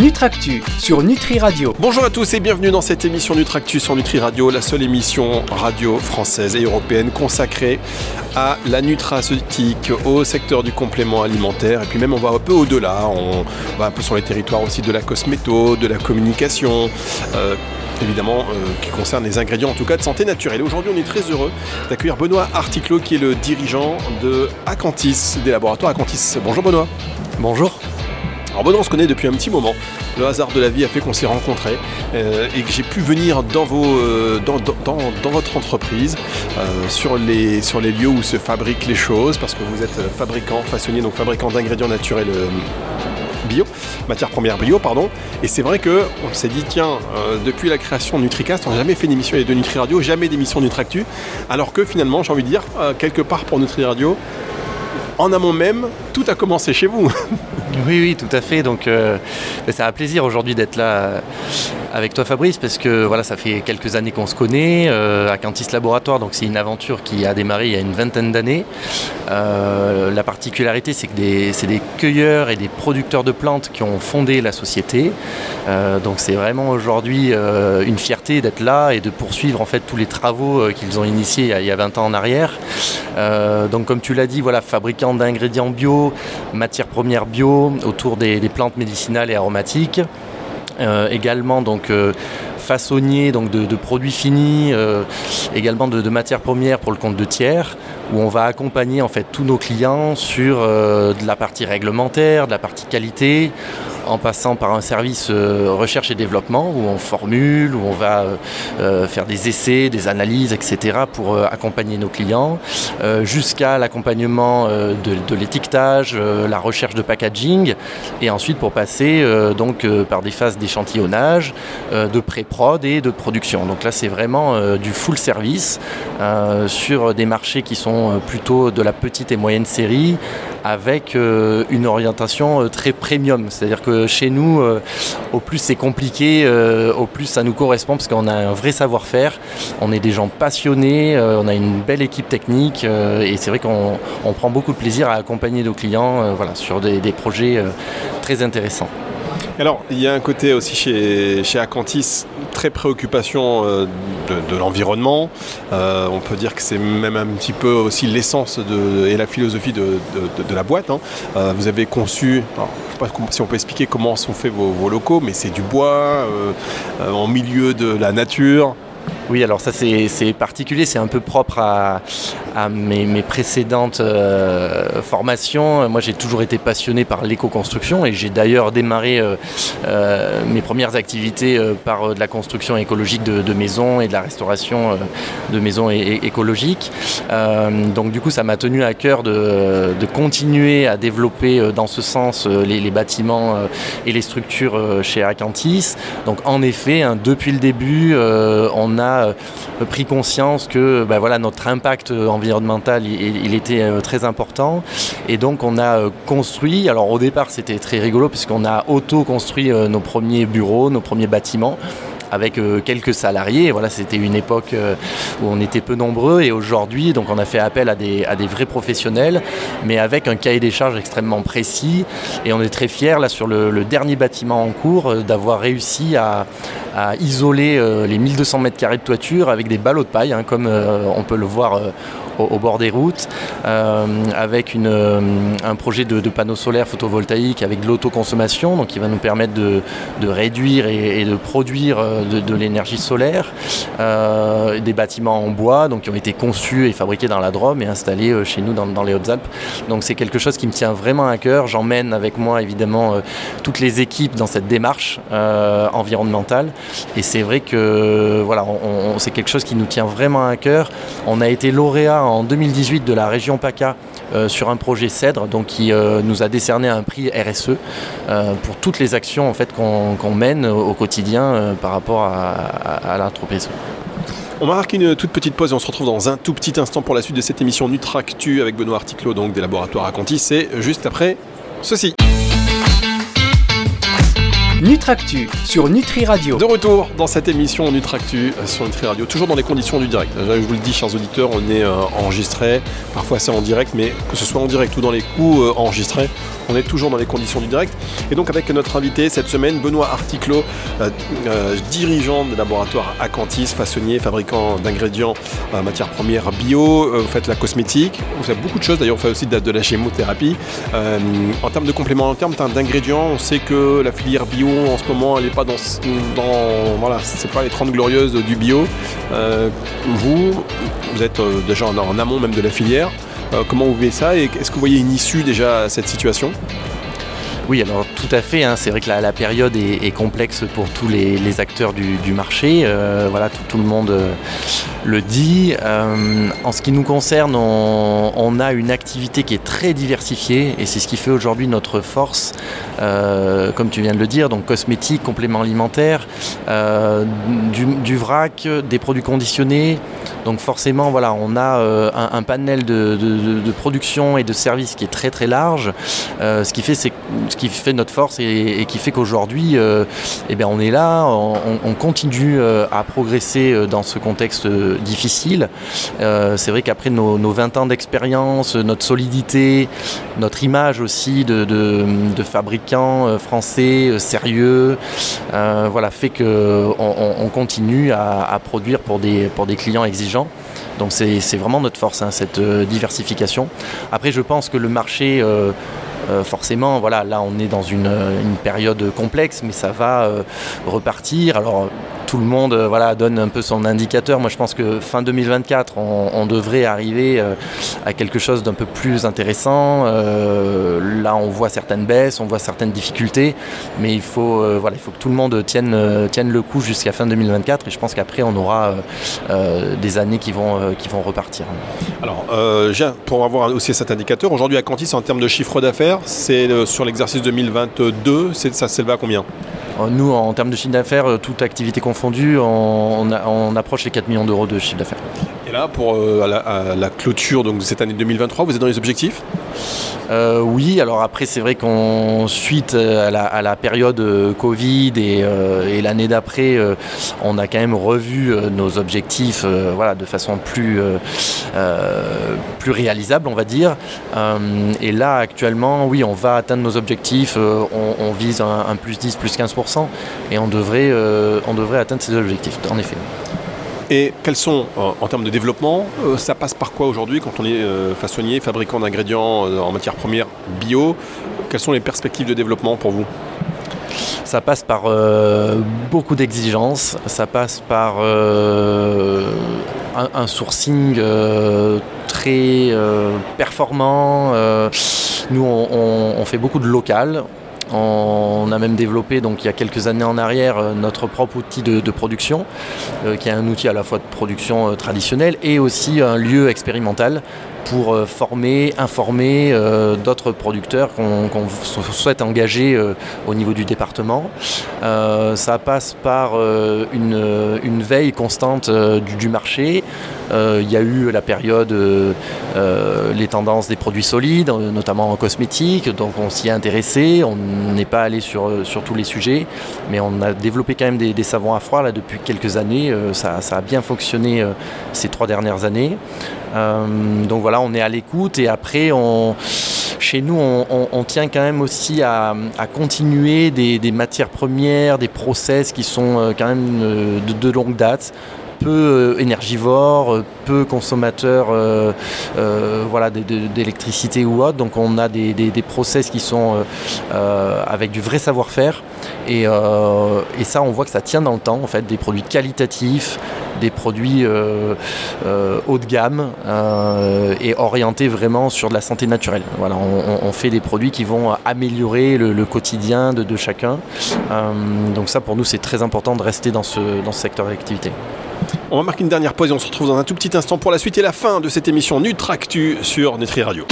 Nutractu sur Nutri Radio. Bonjour à tous et bienvenue dans cette émission Nutractu sur Nutri Radio, la seule émission radio française et européenne consacrée à la nutraceutique, au secteur du complément alimentaire et puis même on va un peu au-delà, on va un peu sur les territoires aussi de la cosméto, de la communication. Euh, évidemment, euh, qui concerne les ingrédients en tout cas de santé naturelle. Aujourd'hui, on est très heureux d'accueillir Benoît Articlot, qui est le dirigeant de Acantis, des laboratoires Acantis. Bonjour Benoît. Bonjour. Alors Benoît, on se connaît depuis un petit moment. Le hasard de la vie a fait qu'on s'est rencontrés euh, et que j'ai pu venir dans, euh, votre entreprise euh, sur, les, lieux où se fabriquent les choses parce que vous êtes fabricant, façonnier, donc fabricant d'ingrédients naturels bio, matières premières bio, pardon. Et c'est vrai que on s'est dit, tiens, depuis la création de NutriCast, on n'a jamais fait d'émission de Nutri Radio, jamais d'émission Nutractu, alors que finalement, j'ai envie de dire, quelque part pour Nutri Radio, en amont même, tout a commencé chez vous. Oui, oui, tout à fait. Donc, euh, c'est un plaisir aujourd'hui d'être là euh, avec toi, Fabrice, parce que voilà, ça fait quelques années qu'on se connaît euh, à Cantis Laboratoire. Donc, c'est une aventure qui a démarré il y a une vingtaine d'années. la particularité, c'est que c'est des cueilleurs et des producteurs de plantes qui ont fondé la société. donc, c'est vraiment aujourd'hui une fierté d'être là et de poursuivre en fait tous les travaux qu'ils ont initiés il y, a, 20 ans en arrière. donc, comme tu l'as dit, voilà, fabricant d'ingrédients bio, matières premières bio autour des, plantes médicinales et aromatiques. Euh, également donc euh, façonnier donc de, produits finis, euh, également de, matières premières pour le compte de tiers, où on va accompagner en fait tous nos clients sur la partie réglementaire, de la partie qualité, en passant par un service euh, recherche et développement où on formule, où on va euh, euh, faire des essais, des analyses, etc. pour accompagner nos clients, jusqu'à l'accompagnement de, l'étiquetage, la recherche de packaging, et ensuite pour passer donc par des phases d'échantillonnage, de pré-prod et de production. Donc là c'est vraiment du full service sur des marchés qui sont plutôt de la petite et moyenne série avec une orientation très premium, c'est-à-dire que chez nous, euh, au plus c'est compliqué, euh, au plus ça nous correspond parce qu'on a un vrai savoir-faire, on est des gens passionnés, euh, on a une belle équipe technique et c'est vrai qu'on prend beaucoup de plaisir à accompagner nos clients voilà, sur des, projets très intéressants. Alors, il y a un côté aussi chez, chez Acantis, très préoccupation de, l'environnement. on peut dire que c'est même un petit peu aussi l'essence et la philosophie de, la boîte. Hein. vous avez conçu, sais pas si on peut expliquer comment sont faits vos, locaux, mais c'est du bois, euh, euh, en milieu de la nature. Oui, alors ça c'est particulier, c'est un peu propre à, mes, précédentes euh, formations. Moi j'ai toujours été passionné par l'éco-construction et j'ai d'ailleurs démarré euh, euh, mes premières activités par de la construction écologique de, maisons et de la restauration de maisons écologiques. donc du coup ça m'a tenu à cœur de, continuer à développer dans ce sens les, bâtiments et les structures chez Acantis. Donc en effet, hein, depuis le début, on a euh, pris conscience que bah, voilà, notre impact environnemental il, était euh, très important. Et donc on a euh, construit, alors au départ c'était très rigolo puisqu'on a auto-construit nos premiers bureaux, nos premiers bâtiments avec euh, quelques salariés. Voilà, c'était une époque euh, où on était peu nombreux et aujourd'hui, donc on a fait appel à des, vrais professionnels, mais avec un cahier des charges extrêmement précis. Et on est très fiers là sur le, dernier bâtiment en cours euh, d'avoir réussi à, isoler les 1200 mètres carrés de toiture avec des ballots de paille, hein, comme on peut le voir au, bord des routes, euh, avec une, euh, un projet de, panneaux solaires photovoltaïques avec de l'autoconsommation, donc qui va nous permettre de, réduire et, de produire euh, de, l'énergie solaire. des bâtiments en bois, donc qui ont été conçus et fabriqués dans la Drôme et installés chez nous dans, les Hautes-Alpes. Donc c'est quelque chose qui me tient vraiment à cœur. J'emmène avec moi évidemment toutes les équipes dans cette démarche environnementale. Et c'est vrai que voilà, c'est quelque chose qui nous tient vraiment à cœur. On a été lauréat 2018 de la région PACA euh, sur un projet CEDRE donc, qui euh, nous a décerné un prix RSE euh, pour toutes les actions en fait, qu'on mène au quotidien par rapport à, à, l'entreprise. On va marquer une toute petite pause et on se retrouve dans un tout petit instant pour la suite de cette émission Nutractu avec Benoît Articlot donc des laboratoires à Conti. C'est juste après ceci. Nutractu sur Nutri Radio. De retour dans cette émission Nutractu euh, sur Nutri Radio, toujours dans les conditions du direct. Je vous le dis, chers auditeurs, on est euh, enregistré, parfois c'est en direct, mais que ce soit en direct ou dans les coups euh, enregistrés, on est toujours dans les conditions du direct. Et donc avec notre invité cette semaine, Benoît Articlot, dirigeant des laboratoires Acantis, façonnier, fabricant d'ingrédients en matière première bio, vous faites la cosmétique, vous faites beaucoup de choses, d'ailleurs vous faites aussi de, la chémothérapie. en termes de compléments, en termes d'ingrédients, on sait que la filière bio en ce moment, elle n'est pas dans, voilà, c'est pas les 30 glorieuses du bio. Euh, vous, vous êtes euh, déjà en, amont même de la filière. Euh, comment vous voyez ça et est-ce que vous voyez une issue déjà à cette situation? Oui, alors tout à fait. Hein. c'est vrai que la, période est, complexe pour tous les, acteurs du, marché. voilà, tout, le monde le dit. en ce qui nous concerne, on, a une activité qui est très diversifiée et c'est ce qui fait aujourd'hui notre force. Euh, comme tu viens de le dire, donc cosmétiques, compléments alimentaires, euh, du, vrac, des produits conditionnés. Donc forcément, voilà, on a euh, un, panel de, production et de services qui est très très large, ce qui fait c'est ce qui fait notre force et, qui fait qu'aujourd'hui, eh bien, on est là, on, continue à progresser dans ce contexte difficile. c'est vrai qu'après nos, 20 ans d'expérience, notre solidité, notre image aussi de, de fabricant euh, français, euh, sérieux, euh, voilà, fait qu'on on continue à, produire pour des, pour des clients exigeants. Donc c'est vraiment notre force, hein, cette diversification. Après, je pense que le marché... forcément, voilà, là on est dans une, période complexe, mais ça va repartir. Tout le monde euh, voilà, donne un peu son indicateur. Moi, je pense que fin 2024, on, devrait arriver euh, à quelque chose d'un peu plus intéressant. Euh, là, on voit certaines baisses, on voit certaines difficultés, mais il faut, voilà, que tout le monde tienne, le coup jusqu'à fin 2024. Et je pense qu'après, on aura des années qui vont, qui vont repartir. Alors, pour avoir aussi cet indicateur, aujourd'hui à Cantis, en termes de chiffre d'affaires, c'est sur l'exercice 2022, ça s'élève à combien? Nous, en termes de chiffre d'affaires, toute activité confondue, on, approche les 4 millions d'euros de chiffre d'affaires. Là, pour euh, la, clôture donc, de cette année 2023, vous êtes dans les objectifs? Euh, Oui, alors après, c'est vrai qu'on, suite à la, période euh, Covid et, l'année d'après, on a quand même revu nos objectifs voilà, de façon plus, plus réalisable, on va dire. et là, actuellement, oui, on va atteindre nos objectifs. On, vise un, plus 10, plus 15%, et on devrait, on devrait atteindre ces objectifs, en effet. Et quels sont, euh, en termes de développement, euh, ça passe par quoi aujourd'hui quand on est euh, façonnier, fabricant d'ingrédients en matière première bio? Quelles sont les perspectives de développement pour vous? Ça passe par beaucoup d'exigences, ça passe par un, sourcing très performant. nous, on, fait beaucoup de local, on a même développé donc il y a quelques années en arrière euh, notre propre outil de, production, euh, qui est un outil à la fois de production euh, traditionnelle et aussi un lieu expérimental pour former, informer d'autres producteurs qu'on souhaite engager au niveau du département. ça passe par une, veille constante du, marché. Il y a eu la période, les tendances des produits solides, notamment en cosmétique, donc on s'y est intéressé. On n'est pas allé sur, tous les sujets, mais on a développé quand même des, savons à froid là, depuis quelques années. Euh, ça, a bien fonctionné euh, dernières années. Euh, donc voilà, on est à l'écoute et après, on, chez nous, on, tient quand même aussi à, continuer des, matières premières, des process qui sont quand même de longue date peu euh, énergivore, euh, peu consommateur euh, voilà, d'électricité ou autre. Donc on a des, process qui sont avec du vrai savoir-faire. Et, ça, on voit que ça tient dans le temps, en fait, des produits qualitatifs, des produits haut de gamme et orientés vraiment sur de la santé naturelle. Voilà, on, fait des produits qui vont améliorer le, quotidien de, chacun. donc ça, pour nous, c'est très important de rester dans ce, dans ce secteur d'activité. On va marquer une dernière pause et on se retrouve dans un tout petit instant pour la suite et la fin de cette émission Nutractu sur Nutri Radio.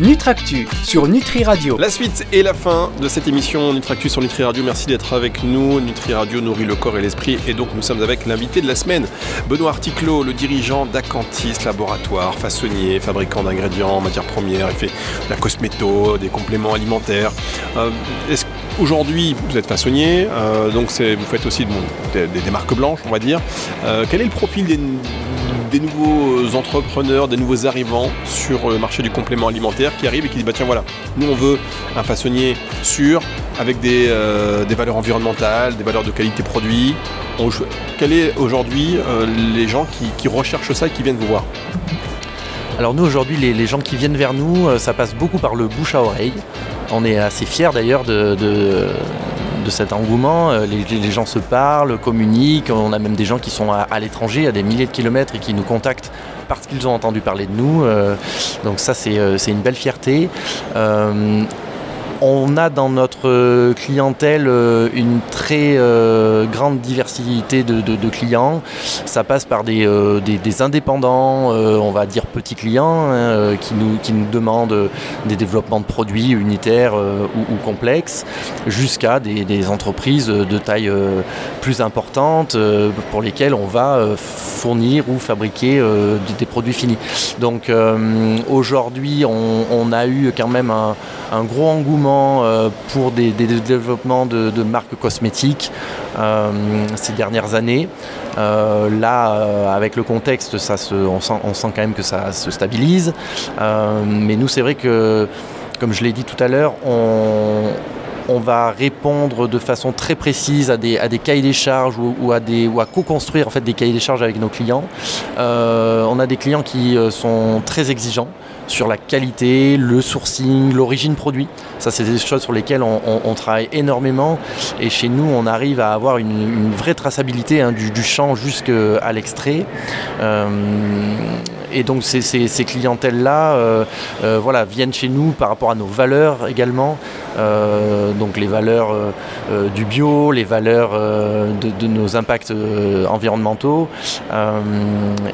Nutractu sur Nutri Radio. La suite et la fin de cette émission Nutractu sur Nutri Radio. Merci d'être avec nous. Nutri Radio nourrit le corps et l'esprit. Et donc, nous sommes avec l'invité de la semaine, Benoît Articlot, le dirigeant d'Acantis Laboratoire, façonnier, fabricant d'ingrédients en matières premières. Il fait de la cosméto, des compléments alimentaires. Euh, Aujourd'hui, vous êtes façonnier, euh, donc vous faites aussi des, marques blanches, on va dire. Euh, quel est le profil des, des nouveaux entrepreneurs, des nouveaux arrivants sur le marché du complément alimentaire qui arrivent et qui disent bah tiens voilà, nous on veut un façonnier sûr avec des, euh, valeurs environnementales, des valeurs de qualité produit. quel est aujourd'hui euh, les gens qui, recherchent ça et qui viennent vous voir? Alors nous aujourd'hui les, gens qui viennent vers nous, euh, ça passe beaucoup par le bouche à oreille. On est assez fiers d'ailleurs de cet engouement. Euh, les, gens se parlent, communiquent. On a même des gens qui sont à, l'étranger, à des milliers de kilomètres et qui nous contactent parce qu'ils ont entendu parler de nous. Euh, donc ça, c'est euh, une belle fierté. On a dans notre clientèle euh, une très euh, grande diversité de, clients. Ça passe par des, euh, indépendants, on va dire petits clients, hein, qui, nous, qui nous demandent des développements de produits unitaires ou, complexes, jusqu'à des, entreprises de taille plus importante pour lesquelles on va fournir ou fabriquer des, produits finis. Donc aujourd'hui, on, a eu quand même un gros engouement euh, pour des, développements de, marques cosmétiques euh, ces dernières années. Euh, là, avec le contexte, ça on, sent, quand même que ça se stabilise. mais nous, c'est vrai que, comme je l'ai dit tout à l'heure, on, va répondre de façon très précise à des, cahiers des charges ou, à, co-construire en fait, des cahiers des charges avec nos clients. on a des clients qui sont très exigeants sur la qualité, le sourcing, l'origine produit. Ça, c'est des choses sur lesquelles on, travaille énormément. Et chez nous, on arrive à avoir une, vraie traçabilité hein, du, champ jusqu'à l'extrait. Euh, et donc ces, clientèles-là euh, euh, voilà, viennent chez nous par rapport à nos valeurs également. donc les valeurs du bio, les valeurs de, nos impacts environnementaux.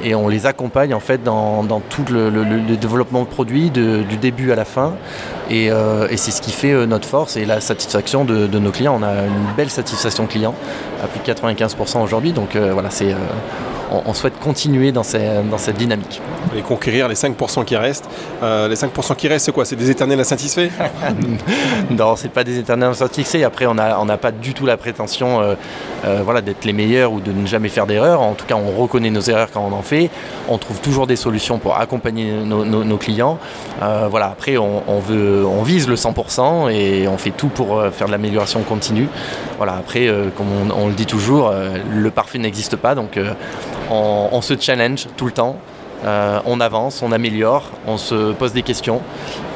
et on les accompagne en fait dans, tout le, développement de produits du début à la fin. Et, c'est ce qui fait notre force et la satisfaction de, nos clients. On a une belle satisfaction client à plus de 95% aujourd'hui. Donc voilà, c'est on, souhaite continuer dans, cette dynamique. Et conquérir les 5% qui restent. Euh, les 5% qui restent, c'est quoi? C'est des éternels insatisfaits? Non, c'est pas des éternels insatisfaits. Après, on n'a pas du tout la prétention euh, euh, voilà, d'être les meilleurs ou de ne jamais faire d'erreurs. En tout cas, on reconnaît nos erreurs quand on en fait. On trouve toujours des solutions pour accompagner nos, clients. voilà, après, on, veut, on vise le 100% et on fait tout pour faire de l'amélioration continue. Voilà, après, comme on, le dit toujours, le parfait n'existe pas. Donc, on, se challenge tout le temps. Euh, on avance, on améliore, on se pose des questions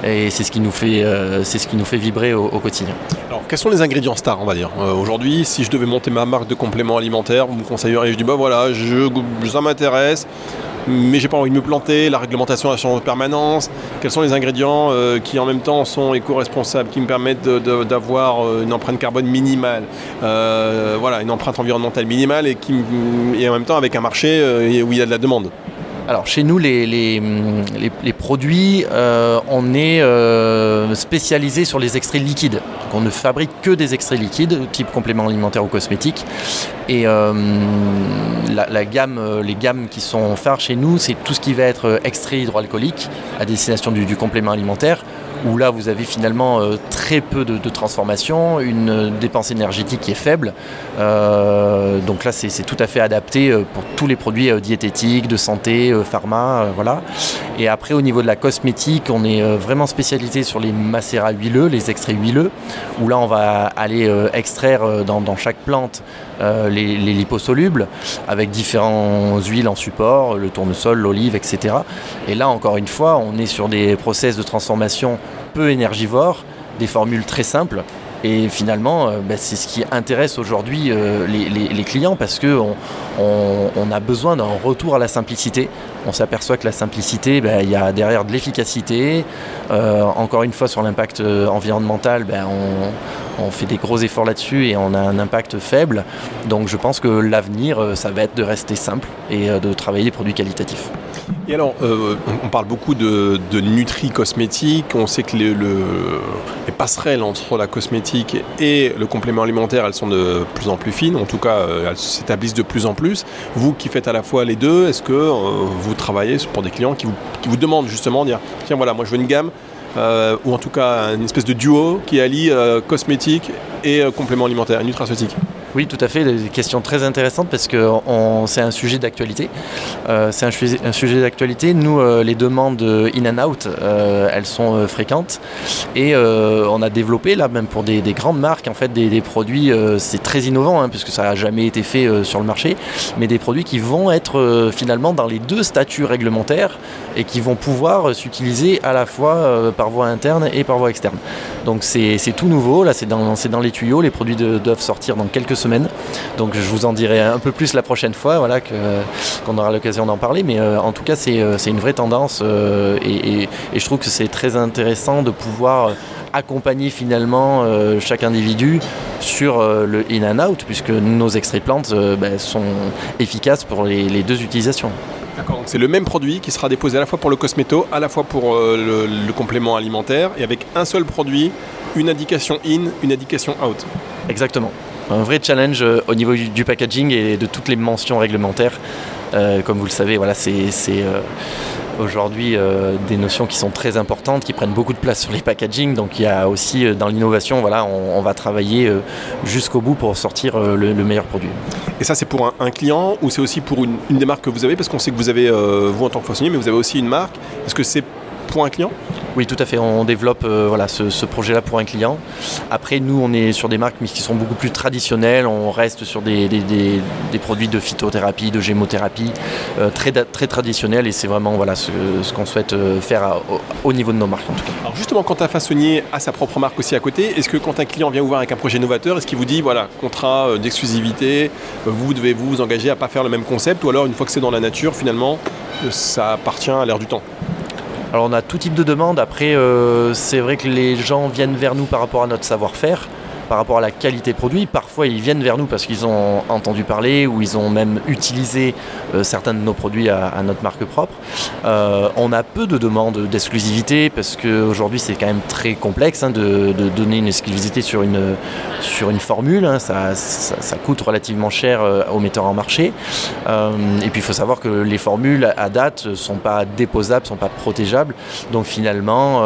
et c'est ce qui nous fait, euh, c'est ce qui nous fait vibrer au, quotidien. Alors, quels sont les ingrédients stars, on va dire euh, Aujourd'hui, si je devais monter ma marque de compléments alimentaires, vous me conseilleriez, je dis bah voilà, ça m'intéresse, mais j'ai pas envie de me planter, la réglementation a changé en permanence. Quels sont les ingrédients qui en même temps sont éco-responsables, qui me permettent d'avoir une empreinte carbone minimale, voilà, une empreinte environnementale minimale et, et en même temps avec un marché où il y a de la demande alors chez nous, les, produits, euh, on est euh, spécialisé sur les extraits liquides. On ne fabrique que des extraits liquides, type complément alimentaire ou cosmétique. Et euh, la, gamme, les gammes qui sont phares chez nous, c'est tout ce qui va être extrait hydroalcoolique à destination du complément alimentaire où là vous avez finalement euh, très peu de, transformation, une dépense énergétique qui est faible. Euh, donc là c'est tout à fait adapté euh, pour tous les produits diététiques, de santé, pharma, voilà. Et après au niveau de la cosmétique, on est vraiment spécialisé sur les macérats huileux, les extraits huileux, où là on va aller extraire dans, chaque plante les, liposolubles avec différentes huiles en support, le tournesol, l'olive, etc. Et là encore une fois, on est sur des process de transformation peu énergivores, des formules très simples. Et finalement, euh, bah, c'est ce qui intéresse aujourd'hui euh, les, clients parce qu'on on, a besoin d'un retour à la simplicité. On s'aperçoit que la simplicité, bah, il y a derrière de l'efficacité. Euh, encore une fois, sur l'impact environnemental, bah, on, on, fait des gros efforts là-dessus et on a un impact faible. Donc je pense que l'avenir, ça va être de rester simple et de travailler des produits qualitatifs. Et alors, euh, on, parle beaucoup de, nutri cosmétique. On sait que les, passerelles entre la cosmétique et le complément alimentaire, elles sont de plus en plus fines. En tout cas, euh, elles s'établissent de plus en plus. Vous qui faites à la fois les deux, est-ce que euh, vous travaillez pour des clients qui vous, demandent justement, dire tiens voilà, moi je veux une gamme ou en tout cas une espèce de duo qui allie cosmétique et complément alimentaire, nutraceutique? Oui, tout à fait. Des questions très intéressantes parce que c'est un sujet d'actualité. Euh, c'est un, sujet d'actualité. Nous, euh, les demandes in and out, euh, elles sont fréquentes. Et on a développé, là, même pour des, grandes marques, en fait, des, produits, c'est très innovant, hein, puisque ça n'a jamais été fait sur le marché, mais des produits qui vont être finalement dans les deux statuts réglementaires et qui vont pouvoir s'utiliser à la fois par voie interne et par voie externe. Donc c'est tout nouveau, là, c'est dans, dans les tuyaux. Les produits doivent sortir dans quelques semaine. Donc je vous en dirai un peu plus la prochaine fois, voilà, qu'on aura l'occasion d'en parler. Mais euh, en tout cas, c'est euh, une vraie tendance euh, et, je trouve que c'est très intéressant de pouvoir accompagner finalement chaque individu sur le in and out, puisque nos extraits plantes ben, sont efficaces pour les, deux utilisations. D'accord, c'est le même produit qui sera déposé à la fois pour le cosméto, à la fois pour le complément alimentaire, et avec un seul produit, une indication in, une indication out. Exactement un vrai challenge euh, au niveau du, packaging et de toutes les mentions réglementaires. Euh, comme vous le savez, voilà, c'est euh, aujourd'hui des notions qui sont très importantes, qui prennent beaucoup de place sur les packaging. Donc il y a aussi dans l'innovation, voilà, on, va travailler jusqu'au bout pour sortir le, meilleur produit. Et ça, c'est pour un, client ou c'est aussi pour une, des marques que vous avez? Parce qu'on sait que vous avez, vous en tant que façonnier, mais vous avez aussi une marque. Est-ce que c'est pour un client oui, tout à fait. On développe euh, voilà, ce, projet-là pour un client. Après, nous, on est sur des marques qui sont beaucoup plus traditionnelles. On reste sur des, produits de phytothérapie, de gémothérapie, euh, très, très traditionnels. Et c'est vraiment voilà, ce, qu'on souhaite euh, faire au, niveau de nos marques, en tout cas. Alors, justement, quand un façonnier a sa propre marque aussi à côté, est-ce que quand un client vient vous voir avec un projet novateur, est-ce qu'il vous dit, voilà, contrat d'exclusivité, vous devez vous engager à ne pas faire le même concept Ou alors, une fois que c'est dans la nature, finalement, ça appartient à l'air du temps? Alors on a tout type de demandes. Après, euh, c'est vrai que les gens viennent vers nous par rapport à notre savoir-faire par rapport à la qualité produit. Parfois, ils viennent vers nous parce qu'ils ont entendu parler ou ils ont même utilisé euh, certains de nos produits à, notre marque propre. Euh, on a peu de demandes d'exclusivité parce qu'aujourd'hui, c'est quand même très complexe hein, de, donner une exclusivité sur une, sur une formule. Hein. Ça, coûte relativement cher euh, aux metteurs en marché. et puis, il faut savoir que les formules à date ne sont pas déposables, ne sont pas protégeables. Donc, finalement,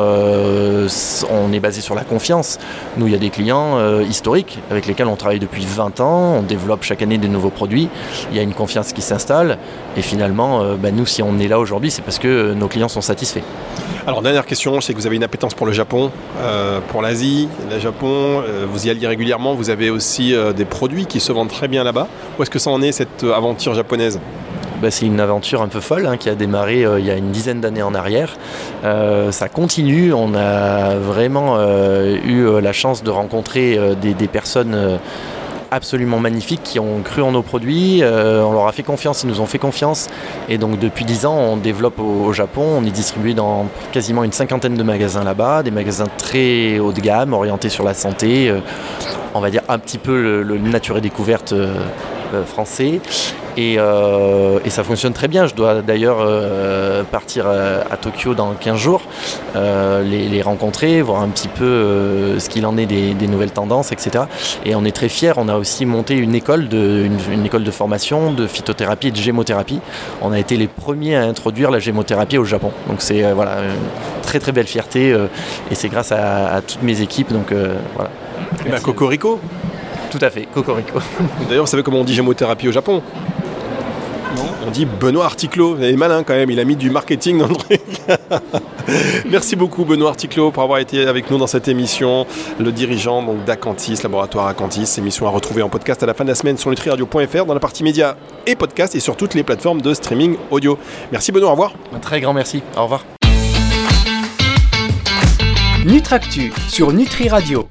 on est basé sur la confiance. Nous, il y a des clients euh, historiques avec lesquels on travaille depuis 20 ans, on développe chaque année des nouveaux produits, il y a une confiance qui s'installe et finalement, euh, bah, nous si on est là aujourd'hui, c'est parce que euh, nos clients sont satisfaits. Alors dernière question, sais que vous avez une appétence pour le Japon, pour l'Asie, le Japon, vous y allez régulièrement, vous avez aussi des produits qui se vendent très bien là-bas. Où est-ce que ça en est cette aventure japonaise? Bah, c'est une aventure un peu folle hein, qui a démarré euh, il y a une dizaine d'années en arrière. Euh, ça continue, on a vraiment euh, eu la chance de rencontrer des, personnes absolument magnifiques qui ont cru en nos produits, on leur a fait confiance, ils nous ont fait confiance. Et donc depuis 10 ans, on développe au, Japon, on est distribué dans quasiment une cinquantaine de magasins là-bas, des magasins très haut de gamme, orientés sur la santé, on va dire un petit peu le nature et découverte français. Euh, et, ça fonctionne très bien. Je dois d'ailleurs euh, partir à, Tokyo dans 15 jours, euh, les, rencontrer, voir un petit peu ce qu'il en est des, nouvelles tendances, etc. Et on est très fiers. On a aussi monté une école de, une, école de formation de phytothérapie et de gémothérapie. On a été les premiers à introduire la gémothérapie au Japon. Donc c'est voilà, une très très belle fierté et c'est grâce à, toutes mes équipes. Donc voilà. Ben, Cocorico tout à fait, Cocorico. D'ailleurs, vous savez comment on dit gémothérapie au Japon? On dit Benoît Articlot. Il est malin quand même, il a mis du marketing dans le truc. Merci beaucoup Benoît Articlot pour avoir été avec nous dans cette émission. Le dirigeant donc d'Acantis, laboratoire Acantis. Émission à retrouver en podcast à la fin de la semaine sur nutriradio.fr dans la partie médias et podcast et sur toutes les plateformes de streaming audio. Merci Benoît, au revoir. Un très grand merci, au revoir. Nutractu sur Nutri Radio.